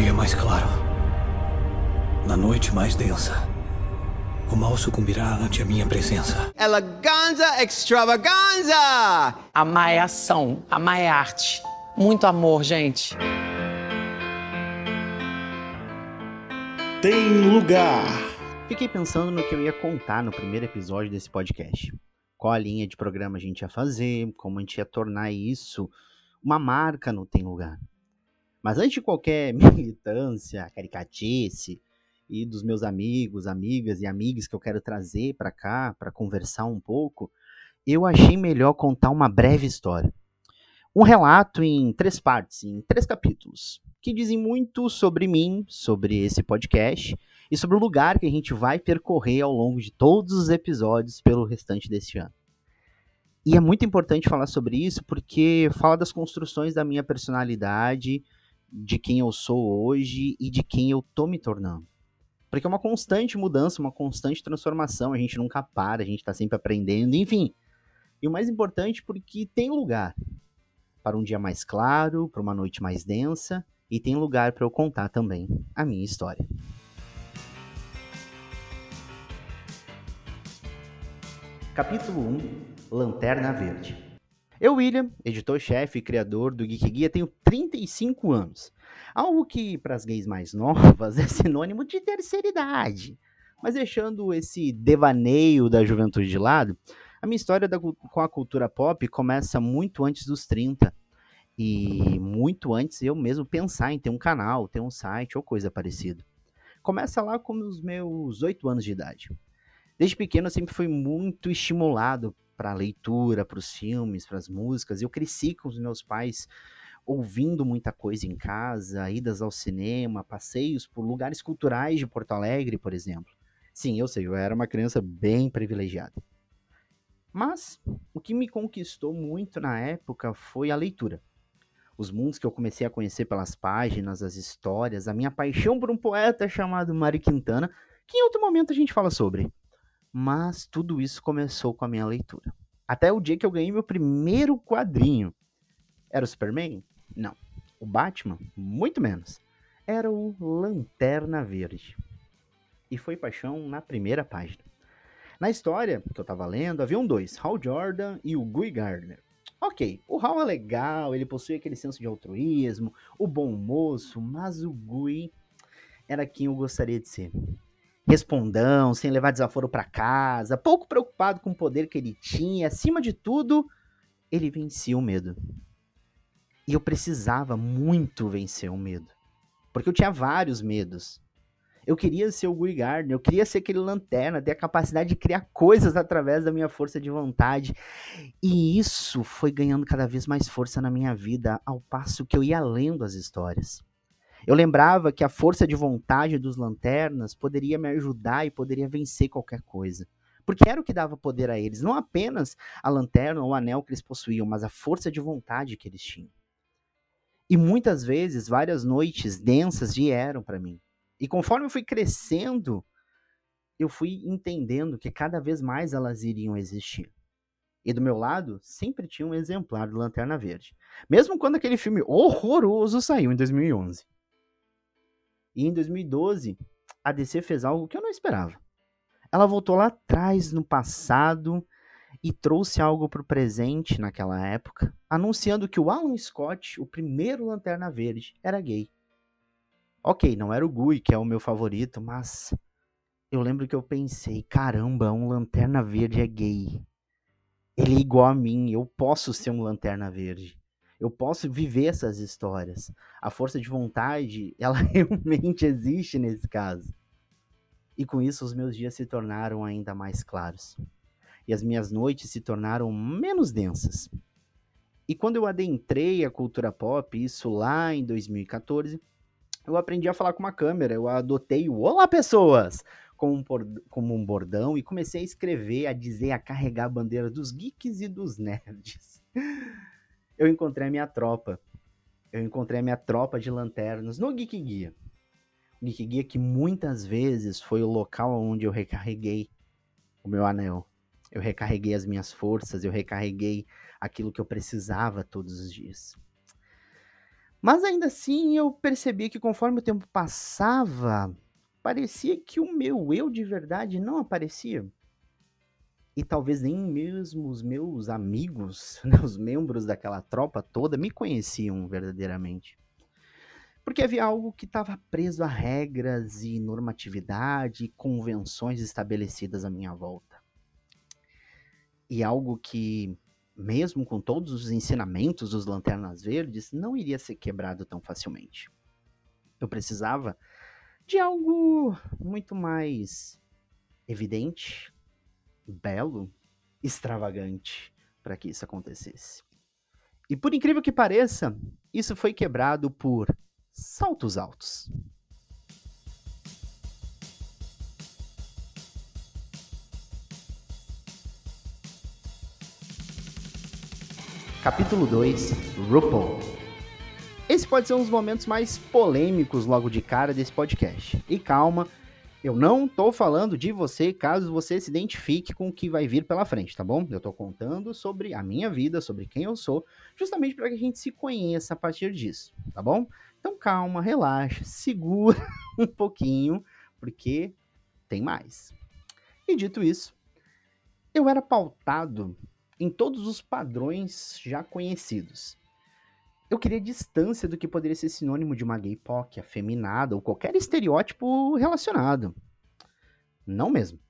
dia mais claro, na noite mais densa, o mal sucumbirá ante a minha presença. Eleganza extravaganza! Amar é ação, amar é arte. Muito amor, gente. Tem lugar. Fiquei pensando no que eu ia contar no primeiro episódio desse podcast. Qual a linha de programa a gente ia fazer, como a gente ia tornar isso uma marca no Tem Lugar. Mas antes de qualquer militância, caricatice e dos meus amigos, amigas e amigas que eu quero trazer para cá para conversar um pouco, eu achei melhor contar uma breve história. Um relato em três partes, em três capítulos, que dizem muito sobre mim, sobre esse podcast e sobre o lugar que a gente vai percorrer ao longo de todos os episódios pelo restante deste ano. E é muito importante falar sobre isso porque fala das construções da minha personalidade, de quem eu sou hoje e de quem eu tô me tornando. Porque é uma constante mudança, uma constante transformação, a gente nunca para, a gente tá sempre aprendendo, enfim. E o mais importante porque tem lugar para um dia mais claro, para uma noite mais densa e tem lugar para eu contar também a minha história. Capítulo 1 Lanterna Verde. Eu, William, editor-chefe e criador do Geek Guia, tenho 35 anos. Algo que, para as gays mais novas, é sinônimo de terceira idade. Mas deixando esse devaneio da juventude de lado, a minha história da, com a cultura pop começa muito antes dos 30. E muito antes eu mesmo pensar em ter um canal, ter um site ou coisa parecida. Começa lá com os meus 8 anos de idade. Desde pequeno eu sempre fui muito estimulado para a leitura, para os filmes, para as músicas. Eu cresci com os meus pais ouvindo muita coisa em casa, idas ao cinema, passeios por lugares culturais de Porto Alegre, por exemplo. Sim, eu sei, eu era uma criança bem privilegiada. Mas o que me conquistou muito na época foi a leitura. Os mundos que eu comecei a conhecer pelas páginas, as histórias, a minha paixão por um poeta chamado Mário Quintana, que em outro momento a gente fala sobre. Mas tudo isso começou com a minha leitura. Até o dia que eu ganhei meu primeiro quadrinho. Era o Superman? Não. O Batman? Muito menos. Era o Lanterna Verde. E foi paixão na primeira página. Na história que eu tava lendo, haviam dois, Hal Jordan e o Guy Gardner. Ok, o Hal é legal, ele possui aquele senso de altruísmo, o bom moço, mas o Guy era quem eu gostaria de ser respondão, sem levar desaforo para casa, pouco preocupado com o poder que ele tinha, acima de tudo, ele vencia o medo. E eu precisava muito vencer o medo. Porque eu tinha vários medos. Eu queria ser o Guy Gardner, eu queria ser aquele lanterna, ter a capacidade de criar coisas através da minha força de vontade. E isso foi ganhando cada vez mais força na minha vida, ao passo que eu ia lendo as histórias. Eu lembrava que a força de vontade dos lanternas poderia me ajudar e poderia vencer qualquer coisa. Porque era o que dava poder a eles, não apenas a lanterna ou o anel que eles possuíam, mas a força de vontade que eles tinham. E muitas vezes, várias noites densas vieram para mim. E conforme eu fui crescendo, eu fui entendendo que cada vez mais elas iriam existir. E do meu lado, sempre tinha um exemplar do Lanterna Verde. Mesmo quando aquele filme horroroso saiu em 2011. E em 2012, a DC fez algo que eu não esperava. Ela voltou lá atrás, no passado, e trouxe algo para o presente naquela época, anunciando que o Alan Scott, o primeiro Lanterna Verde, era gay. Ok, não era o Gui, que é o meu favorito, mas eu lembro que eu pensei, caramba, um Lanterna Verde é gay. Ele é igual a mim, eu posso ser um Lanterna Verde eu posso viver essas histórias. A força de vontade, ela realmente existe nesse caso. E com isso, os meus dias se tornaram ainda mais claros. E as minhas noites se tornaram menos densas. E quando eu adentrei a cultura pop, isso lá em 2014, eu aprendi a falar com uma câmera. Eu adotei o Olá Pessoas como um, como um bordão e comecei a escrever, a dizer, a carregar a bandeira dos geeks e dos nerds eu encontrei a minha tropa. Eu encontrei a minha tropa de lanternas no Geek Guia. O Geek Guia que muitas vezes foi o local onde eu recarreguei o meu anel. Eu recarreguei as minhas forças, eu recarreguei aquilo que eu precisava todos os dias. Mas ainda assim eu percebi que conforme o tempo passava, parecia que o meu eu de verdade não aparecia. E talvez nem mesmo os meus amigos, né, os membros daquela tropa toda, me conheciam verdadeiramente. Porque havia algo que estava preso a regras e normatividade e convenções estabelecidas à minha volta. E algo que mesmo com todos os ensinamentos dos Lanternas Verdes, não iria ser quebrado tão facilmente. Eu precisava de algo muito mais evidente, belo, extravagante para que isso acontecesse. E por incrível que pareça, isso foi quebrado por saltos altos. Capítulo 2 RuPaul Esse pode ser um dos momentos mais polêmicos logo de cara desse podcast. E calma, eu não tô falando de você caso você se identifique com o que vai vir pela frente, tá bom? Eu tô contando sobre a minha vida, sobre quem eu sou, justamente para que a gente se conheça a partir disso, tá bom? Então calma, relaxa, segura um pouquinho, porque tem mais. E dito isso, eu era pautado em todos os padrões já conhecidos. Eu queria distância do que poderia ser sinônimo de uma gay POC, afeminada ou qualquer estereótipo relacionado. Não mesmo.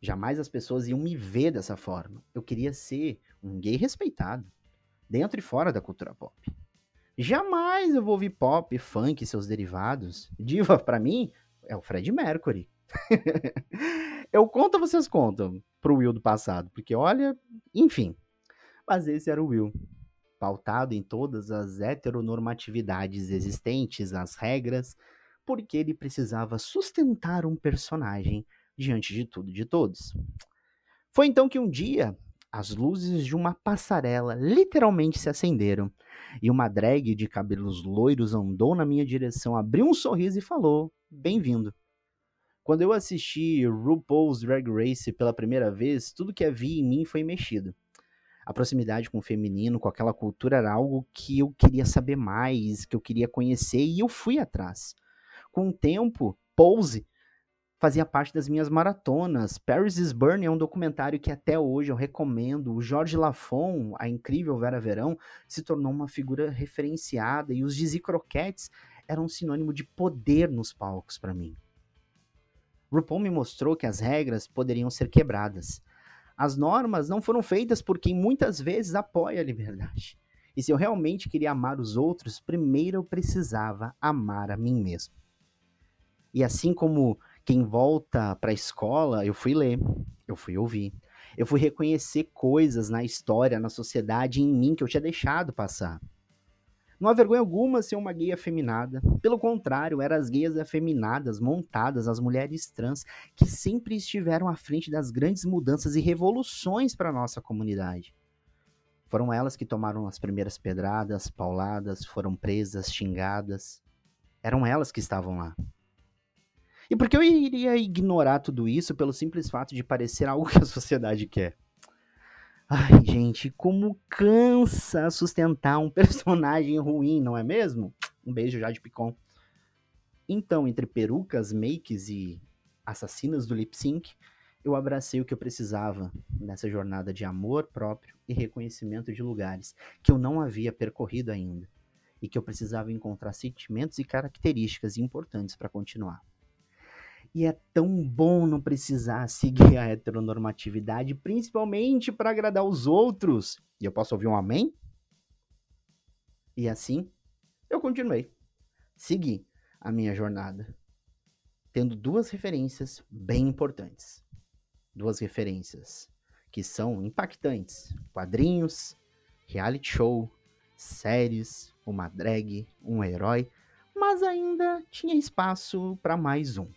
Jamais as pessoas iam me ver dessa forma. Eu queria ser um gay respeitado, dentro e fora da cultura pop. Jamais eu vou ouvir pop, funk e seus derivados. Diva, para mim, é o Fred Mercury. eu conto, vocês contam pro Will do passado, porque olha, enfim. Mas esse era o Will, pautado em todas as heteronormatividades existentes, as regras, porque ele precisava sustentar um personagem diante de tudo e de todos. Foi então que um dia as luzes de uma passarela literalmente se acenderam e uma drag de cabelos loiros andou na minha direção, abriu um sorriso e falou: Bem-vindo. Quando eu assisti RuPaul's Drag Race pela primeira vez, tudo que havia em mim foi mexido. A proximidade com o feminino, com aquela cultura, era algo que eu queria saber mais, que eu queria conhecer, e eu fui atrás. Com o tempo, Pose fazia parte das minhas maratonas. Paris is Burning é um documentário que até hoje eu recomendo. O Jorge Lafon, a incrível Vera Verão, se tornou uma figura referenciada, e os Dizzy Croquettes eram um sinônimo de poder nos palcos para mim. RuPaul me mostrou que as regras poderiam ser quebradas. As normas não foram feitas por quem muitas vezes apoia a liberdade. E se eu realmente queria amar os outros, primeiro eu precisava amar a mim mesmo. E assim como quem volta para a escola, eu fui ler, eu fui ouvir, eu fui reconhecer coisas na história, na sociedade, em mim que eu tinha deixado passar. Não há vergonha alguma ser uma gay afeminada. Pelo contrário, eram as gays afeminadas, montadas, as mulheres trans, que sempre estiveram à frente das grandes mudanças e revoluções para a nossa comunidade. Foram elas que tomaram as primeiras pedradas, pauladas, foram presas, xingadas. Eram elas que estavam lá. E por que eu iria ignorar tudo isso pelo simples fato de parecer algo que a sociedade quer? Ai, gente, como cansa sustentar um personagem ruim, não é mesmo? Um beijo já de Picon. Então, entre perucas, makes e assassinas do lip sync, eu abracei o que eu precisava nessa jornada de amor próprio e reconhecimento de lugares que eu não havia percorrido ainda e que eu precisava encontrar sentimentos e características importantes para continuar. E é tão bom não precisar seguir a heteronormatividade, principalmente para agradar os outros. E eu posso ouvir um amém? E assim, eu continuei. Segui a minha jornada, tendo duas referências bem importantes. Duas referências que são impactantes: quadrinhos, reality show, séries, uma drag, um herói, mas ainda tinha espaço para mais um.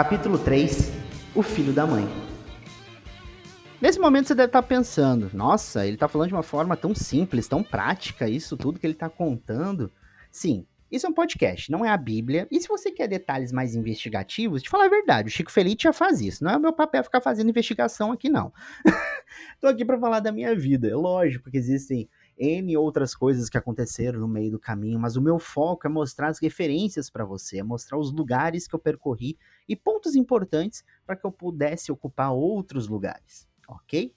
Capítulo 3 O Filho da Mãe. Nesse momento você deve estar pensando: nossa, ele está falando de uma forma tão simples, tão prática, isso tudo que ele está contando. Sim, Isso é um podcast, não é a Bíblia. E se você quer detalhes mais investigativos, te falar a verdade, o Chico Feliz já faz isso. Não é meu papel ficar fazendo investigação aqui, não. Tô aqui para falar da minha vida. É lógico que existem N outras coisas que aconteceram no meio do caminho, mas o meu foco é mostrar as referências para você, é mostrar os lugares que eu percorri e pontos importantes para que eu pudesse ocupar outros lugares, ok?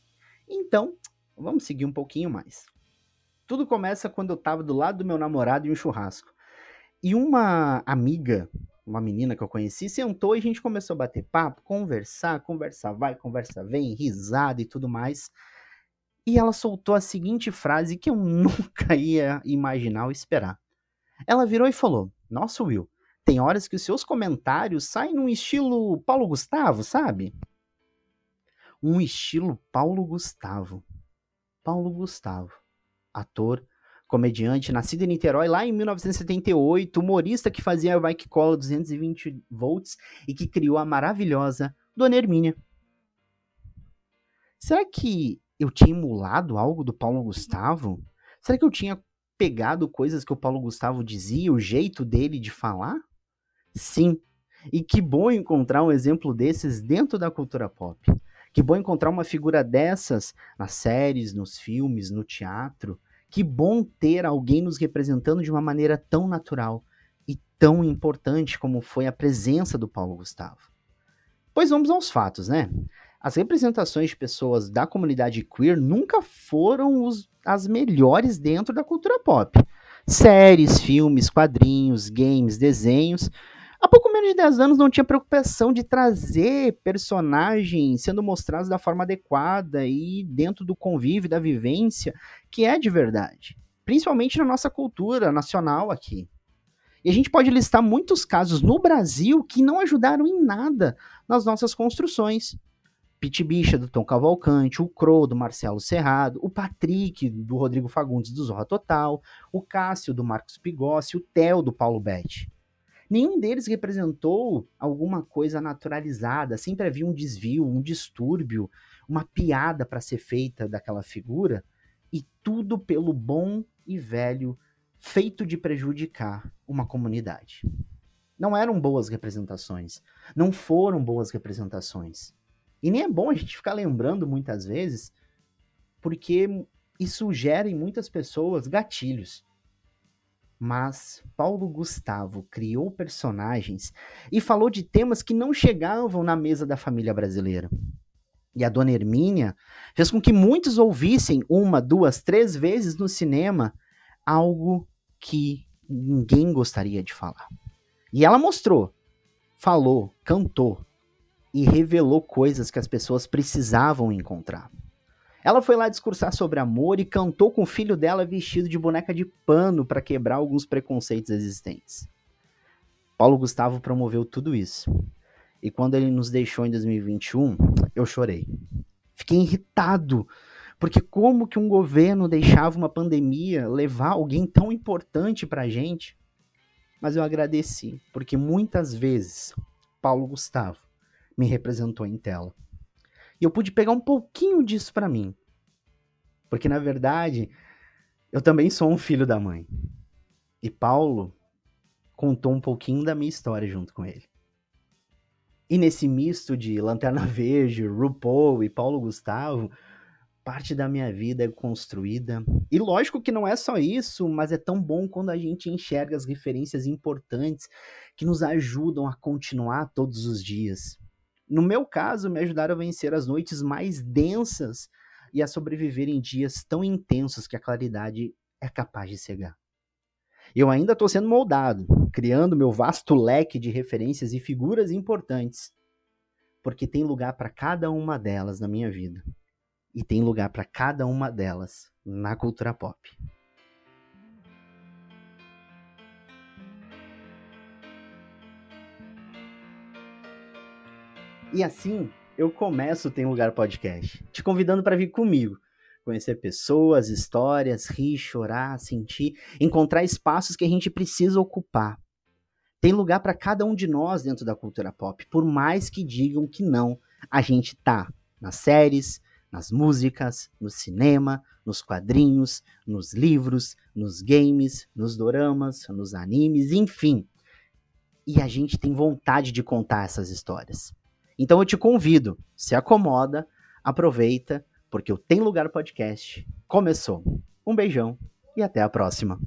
Então, vamos seguir um pouquinho mais. Tudo começa quando eu estava do lado do meu namorado em um churrasco. E uma amiga, uma menina que eu conheci, sentou e a gente começou a bater papo, conversar, conversar vai, conversa vem, risada e tudo mais. E ela soltou a seguinte frase que eu nunca ia imaginar ou esperar. Ela virou e falou: Nossa, Will, tem horas que os seus comentários saem num estilo Paulo Gustavo, sabe? Um estilo Paulo Gustavo. Paulo Gustavo, ator, comediante, nascido em Niterói lá em 1978, humorista que fazia Mike Cola 220 volts e que criou a maravilhosa Dona Hermínia. Será que eu tinha emulado algo do Paulo Gustavo? Será que eu tinha pegado coisas que o Paulo Gustavo dizia, o jeito dele de falar? Sim. E que bom encontrar um exemplo desses dentro da cultura pop. Que bom encontrar uma figura dessas nas séries, nos filmes, no teatro. Que bom ter alguém nos representando de uma maneira tão natural e tão importante como foi a presença do Paulo Gustavo. Pois vamos aos fatos, né? As representações de pessoas da comunidade queer nunca foram os, as melhores dentro da cultura pop. Séries, filmes, quadrinhos, games, desenhos Há pouco menos de 10 anos não tinha preocupação de trazer personagens sendo mostrados da forma adequada e dentro do convívio, da vivência, que é de verdade. Principalmente na nossa cultura nacional aqui. E a gente pode listar muitos casos no Brasil que não ajudaram em nada nas nossas construções. Pit Bicha, do Tom Cavalcante, o Crow, do Marcelo Serrado, o Patrick, do Rodrigo Fagundes, do Zorra Total, o Cássio, do Marcos Pigossi, o Theo, do Paulo Betti. Nenhum deles representou alguma coisa naturalizada, sempre havia um desvio, um distúrbio, uma piada para ser feita daquela figura, e tudo pelo bom e velho feito de prejudicar uma comunidade. Não eram boas representações, não foram boas representações. E nem é bom a gente ficar lembrando muitas vezes, porque isso gera em muitas pessoas gatilhos mas Paulo Gustavo criou personagens e falou de temas que não chegavam na mesa da família brasileira. E a Dona Hermínia fez com que muitos ouvissem uma, duas, três vezes no cinema algo que ninguém gostaria de falar. E ela mostrou, falou, cantou e revelou coisas que as pessoas precisavam encontrar. Ela foi lá discursar sobre amor e cantou com o filho dela vestido de boneca de pano para quebrar alguns preconceitos existentes. Paulo Gustavo promoveu tudo isso. E quando ele nos deixou em 2021, eu chorei. Fiquei irritado, porque como que um governo deixava uma pandemia levar alguém tão importante pra gente? Mas eu agradeci, porque muitas vezes Paulo Gustavo me representou em tela. E eu pude pegar um pouquinho disso para mim. Porque, na verdade, eu também sou um filho da mãe. E Paulo contou um pouquinho da minha história junto com ele. E nesse misto de Lanterna Verde, RuPaul e Paulo Gustavo, parte da minha vida é construída. E lógico que não é só isso, mas é tão bom quando a gente enxerga as referências importantes que nos ajudam a continuar todos os dias. No meu caso, me ajudaram a vencer as noites mais densas e a sobreviver em dias tão intensos que a claridade é capaz de cegar. Eu ainda estou sendo moldado, criando meu vasto leque de referências e figuras importantes, porque tem lugar para cada uma delas na minha vida. E tem lugar para cada uma delas na cultura pop. E assim, eu começo o Tem Lugar Podcast, te convidando para vir comigo, conhecer pessoas, histórias, rir, chorar, sentir, encontrar espaços que a gente precisa ocupar. Tem lugar para cada um de nós dentro da cultura pop, por mais que digam que não, a gente tá nas séries, nas músicas, no cinema, nos quadrinhos, nos livros, nos games, nos doramas, nos animes, enfim. E a gente tem vontade de contar essas histórias. Então eu te convido, se acomoda, aproveita, porque o Tem Lugar Podcast começou. Um beijão e até a próxima.